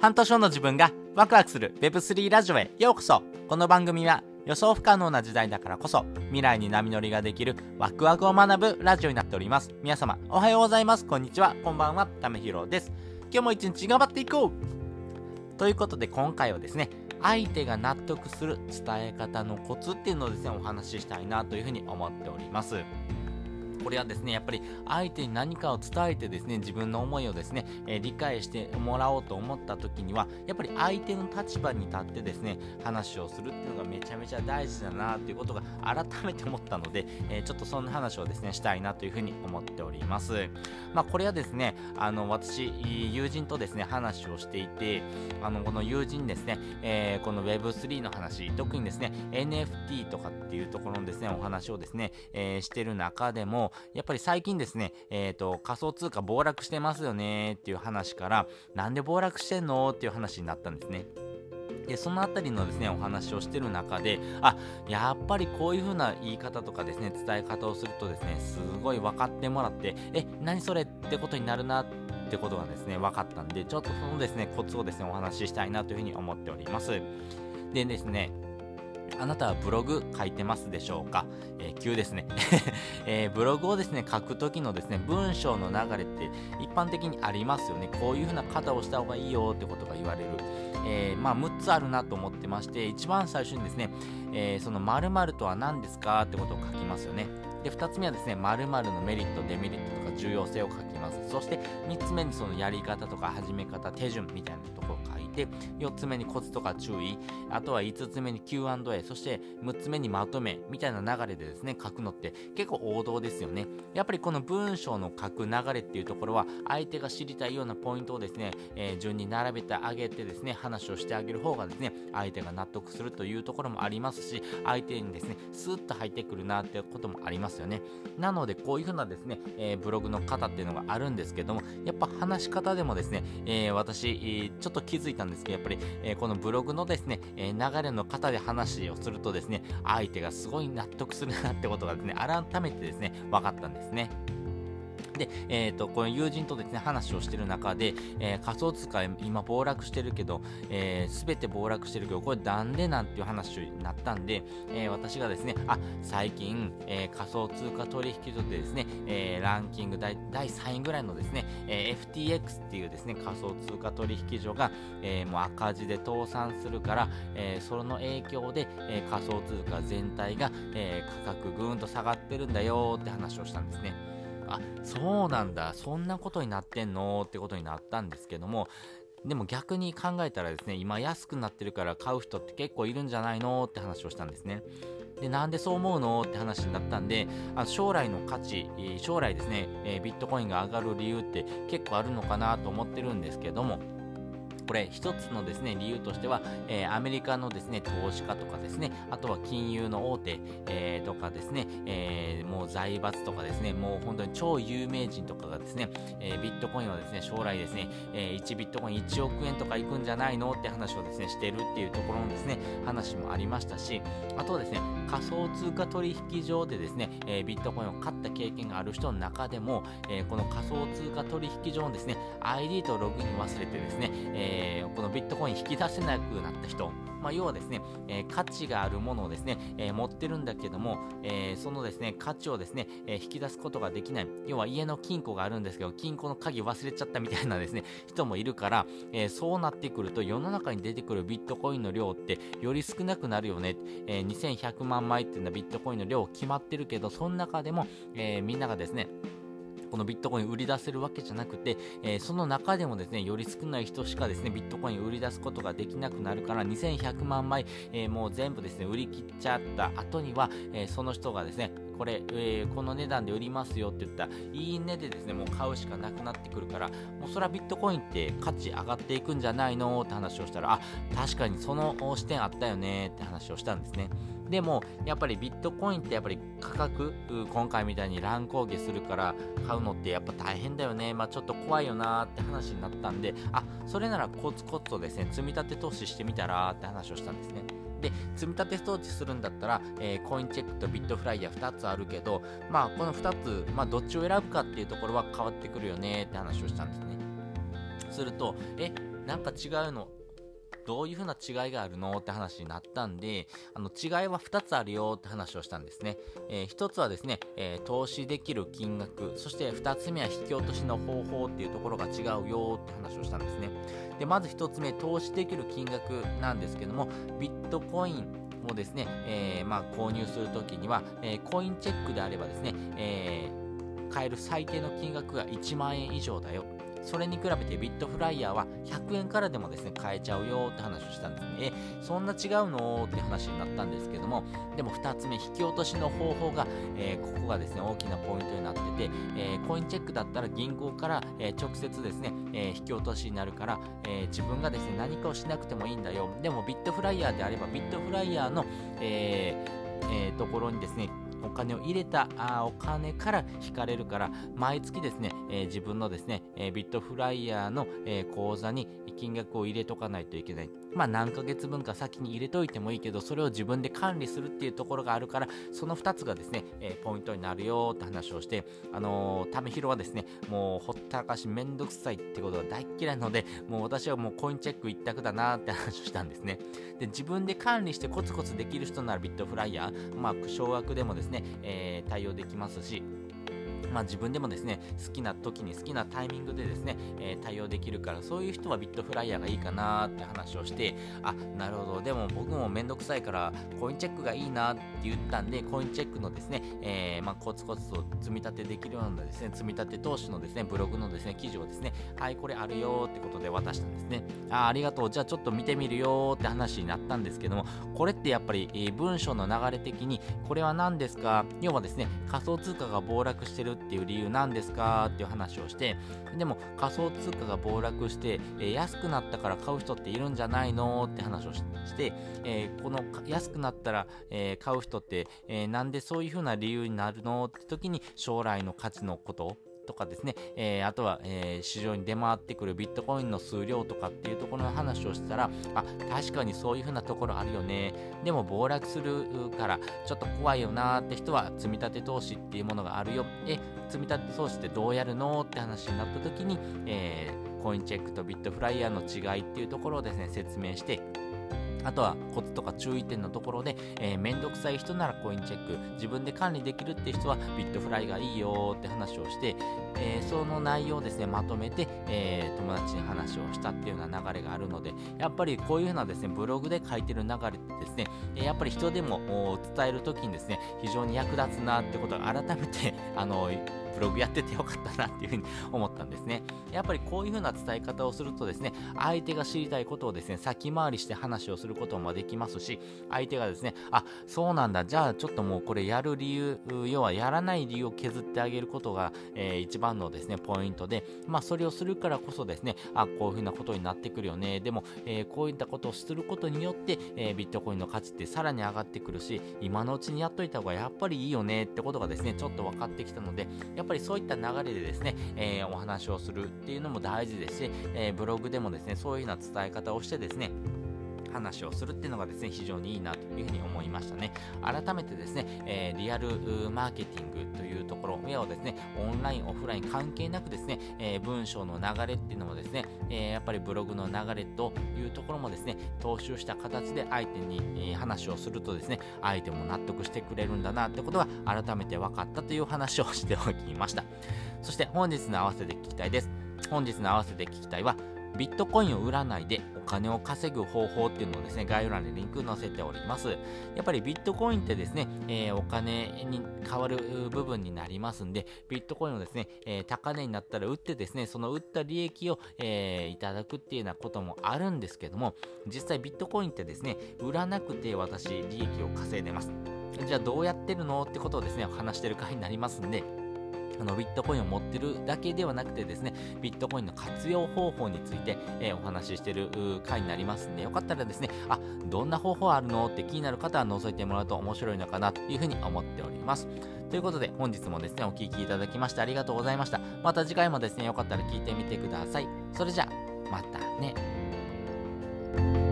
半年後の自分がワクワクする Web3 ラジオへようこそ。この番組は予想不可能な時代だからこそ未来に波乗りができるワクワクを学ぶラジオになっております。皆様おはようございます。こんにちは。こんばんは。ためひろです。今日も一日頑張っていこう。ということで今回はですね相手が納得する伝え方のコツっていうのをですねお話ししたいなというふうに思っております。これはですね、やっぱり相手に何かを伝えてですね、自分の思いをですね、え、理解してもらおうと思った時には、やっぱり相手の立場に立ってですね、話をするっていうのがめちゃめちゃ大事だなということが改めて思ったので、え、ちょっとそんな話をですね、したいなというふうに思っております。まあ、これはですね、あの、私、友人とですね、話をしていて、あの、この友人ですね、えー、この Web3 の話、特にですね、NFT とかっていうところのですね、お話をですね、えー、してる中でも、やっぱり最近ですね、えっ、ー、と、仮想通貨暴落してますよねっていう話から、なんで暴落してんの？っていう話になったんですね。でそのあたりのですねお話をしてる中であやっぱりこういう風な言い方とかですね伝え方をするとですねすごい分かってもらってえ何それってことになるなってことがですね分かったんでちょっとそのですねコツをですねお話ししたいなというふうに思っておりますでですねあなたはブログ書いてますでしょうか、えー、急ですね、えー、ブログをですね、書くときのですね、文章の流れって一般的にありますよね。こういう風な方をした方がいいよってことが言われる。えー、まあ、6つあるなと思ってまして、一番最初にですね、えその〇〇とは何ですかってことを書きますよね。で、2つ目はですね、〇〇のメリット、デメリットとか重要性を書きます。そして3つ目にそのやり方とか始め方、手順みたいなところを書いて、4つ目にコツとか注意、あとは5つ目に Q&A、そして6つ目にまとめみたいな流れでですね、書くのって結構王道ですよね。やっぱりこの文章の書く流れっていうところは、相手が知りたいようなポイントをですね、えー、順に並べてあげてですね、話をしてあげる方がですね、相手が納得するというところもありますし、相手にですね、スーッと入ってくるなってこともありますよね。なので、こういうふうなですね、えー、ブログの方っていうのがあるんですけども、やっぱ話し方でもですね、えー、私、ちょっと気づいたんですけど、やっぱり、えこのブログのですね、え流れの方で話をするとですね、相手がすごい納得するなってことがですね、改めてですね、分かったんですね。で、えっ、ー、と、この友人とですね、話をしてる中で、えー、仮想通貨今暴落してるけど、えー、全て暴落してるけど、これなんでなんていう話になったんで、えー、私がですね、あ、最近、えー、仮想通貨取引所でですね、えー、ランキング第第3位ぐらいのですね、えー、FTX っていうですね、仮想通貨取引所が、えー、もう赤字で倒産するから、えー、その影響で、えー、仮想通貨全体が、えー、価格ぐーんと下がってるんだよって話をしたんですね。あそうなんだ。そんなことになってんのってことになったんですけどもでも逆に考えたらですね今安くなってるから買う人って結構いるんじゃないのって話をしたんですね。でなんでそう思うのって話になったんであ将来の価値将来ですね、えビットコインが上がる理由って結構あるのかなと思ってるんですけどもこれ一つのですね理由としては、えー、アメリカのですね投資家とかですねあとは金融の大手、えー、とかですね、えー、もう財閥とかですねもう本当に超有名人とかがですね、えー、ビットコインはですね将来ですね、えー、1ビットコイン1億円とかいくんじゃないのって話をですねしてるっていうところのですね話もありましたしあとはですね仮想通貨取引所でですね、え、ビットコインを買った経験がある人の中でも、え、この仮想通貨取引所のですね ID とログイン忘れてですね、え、このビットコイン引き出せなくなった人、まあ、要はですね、え、価値があるものをですね、え、持ってるんだけども、えそのですね、価値をですね、え引き出すことができない。要は家の金庫があるんですけど、金庫の鍵忘れちゃったみたいなですね、人もいるから、えそうなってくると世の中に出てくるビットコインの量ってより少なくなるよね。え2100万枚っていうのはビットコインの量決まってるけど、その中でも、えみんながですね、のビットコイン売り出せるわけじゃなくて、えー、その中でもですね、より少ない人しかですね、ビットコイン売り出すことができなくなるから、2100万枚、えー、もう全部ですね、売り切っちゃった後には、えー、その人がですね、これ、えー、この値段で売りますよって言ったら、いいねでですね、もう買うしかなくなってくるから、もうそれはビットコインって価値上がっていくんじゃないのって話をしたら、あ、確かにその視点あったよねって話をしたんですね。でも、やっぱりビットコインってやっぱり価格、今回みたいに乱高下するから買うのってやっぱ大変だよね。まあちょっと怖いよなって話になったんで、あ、それならコツコツとですね、積み立て投資してみたらって話をしたんですね。で、積み立て装置するんだったら、えー、コインチェックとビットフライヤー2つあるけど、まあこの2つ、まあどっちを選ぶかっていうところは変わってくるよねって話をしたんですね。すると、え、なんか違うのどういう風な違いがあるのって話になったんで、あの違いは2つあるよって話をしたんですね。えー、1つはですね、えー、投資できる金額、そして2つ目は引き落としの方法っていうところが違うよって話をしたんですね。で、まず1つ目、投資できる金額なんですけども、ビットコインをですね、えー、まあ、購入するときには、えコインチェックであればですね、えー買える最低の金額が1万円以上だよそれに比べてビットフライヤーは100円からでもですね、買えちゃうよって話をしたんですねえ。そんな違うの？って話になったんですけども、でも2つ目、引き落としの方法が、えー、ここがですね、大きなポイントになってて、えー、コインチェックだったら銀行から、え、直接ですね、え引き落としになるから、え自分がですね、何かをしなくてもいいんだよ。でもビットフライヤーであれば、ビットフライヤーの、ええところにですね、お金を入れたあお金から引かれるから、毎月ですね、えー、自分のですね、え、ビットフライヤーの、え、口座に金額を入れとかないといけない。まあ何ヶ月分か先に入れといてもいいけど、それを自分で管理するっていうところがあるから、その2つがですね、えポイントになるよって話をして、あのー、ためひろはですね、もうほったらかしめんどくさいってことが大嫌いなので、もう私はもうコインチェック一択だなって話をしたんですね。で、自分で管理してコツコツできる人ならビットフライヤー、まあ少額でもですね、えー、対応できますし、まあ、自分でもですね、好きな時に好きなタイミングでですね、えー、対応できるから、そういう人はビットフライヤーがいいかなって話をして、あ、なるほど、でも僕もめんどくさいから、コインチェックがいいなって言ったんで、コインチェックのですね、えー、まあ、コツコツと積み立てできるようなですね、積み立て投資のですね、ブログのですね、記事をですね、はい、これあるよってことで渡したんですね。あ、ありがとう、じゃあちょっと見てみるよって話になったんですけども、これってやっぱり、えー、文章の流れ的に、これは何ですか？要はですね、仮想通貨が暴落してるっていう理由なんですかっていう話をして、でも仮想通貨が暴落して、えー、安くなったから買う人っているんじゃないのって話をして、えー、この安くなったら、えー、買う人って、えなんでそういう風な理由になるのって時に将来の価値のこととかですね、えー、あとは、えー、市場に出回ってくるビットコインの数量とかっていうところの話をしたら、あ、確かにそういう風なところあるよね。でも暴落するからちょっと怖いよなーって人は積み立て投資っていうものがあるよ。え、積み立て投資ってどうやるのって話になった時に、えー、コインチェックとビットフライヤーの違いっていうところをですね、説明して、あとはコツとか注意点のところで、えー、めんどくさい人ならコインチェック、自分で管理できるって人はビットフライがいいよって話をして、えー、その内容をですね、まとめて、えー、友達に話をしたっていうような流れがあるので、やっぱりこういうふうなですね、ブログで書いてる流れってですね、やっぱり人でも伝えるときにですね、非常に役立つなってことを改めて、あの、ブログやっててよかったなっていうふうに思ったんですね。やっぱりこういうふうな伝え方をするとですね、相手が知りたいことをですね、先回りして話をすることもできますし、相手がですね、あ、そうなんだ、じゃあちょっともうこれやる理由、要はやらない理由を削ってあげることが、えー、一番のですね、ポイントで、まあそれをするからこそですね、あ、こういうふうなことになってくるよね。でも、えー、こういったことをすることによって、えー、ビットコインの価値ってさらに上がってくるし、今のうちにやっといた方がやっぱりいいよねってことがですね、ちょっと分かってきたので、やっぱりそういった流れでですね、えお話をするっていうのも大事ですし、えブログでもですね、そういうような伝え方をしてですね、話をするっていうのがですね、非常にいいなというふうに思いましたね。改めてですね、えー、リアルマーケティングというところ、要はですね、オンライン、オフライン関係なくですね、えー、文章の流れっていうのもですね、えー、やっぱりブログの流れというところもですね、踏襲した形で相手に、え話をするとですね、相手も納得してくれるんだなってことが改めて分かったという話をしておきました。そして本日の合わせて聞きたいです。本日の合わせて聞きたいは、ビットコインを売らないでお金を稼ぐ方法っていうのをですね、概要欄にリンク載せております。やっぱりビットコインってですね、えー、お金に変わる部分になりますんで、ビットコインをですね、えー、高値になったら売ってですね、その売った利益を、えー、いただくっていうようなこともあるんですけども、実際ビットコインってですね、売らなくて私利益を稼いでます。じゃあどうやってるの？ってことをですね、話してる回になりますんで、あのビットコインを持ってるだけではなくてですね、ビットコインの活用方法について、えー、お話ししてる回になりますんで、よかったらですね、あ、どんな方法あるのって気になる方は覗いてもらうと面白いのかなというふうに思っております。ということで、本日もですね、お聴きいただきましてありがとうございました。また次回もですね、よかったら聞いてみてください。それじゃあ、またね。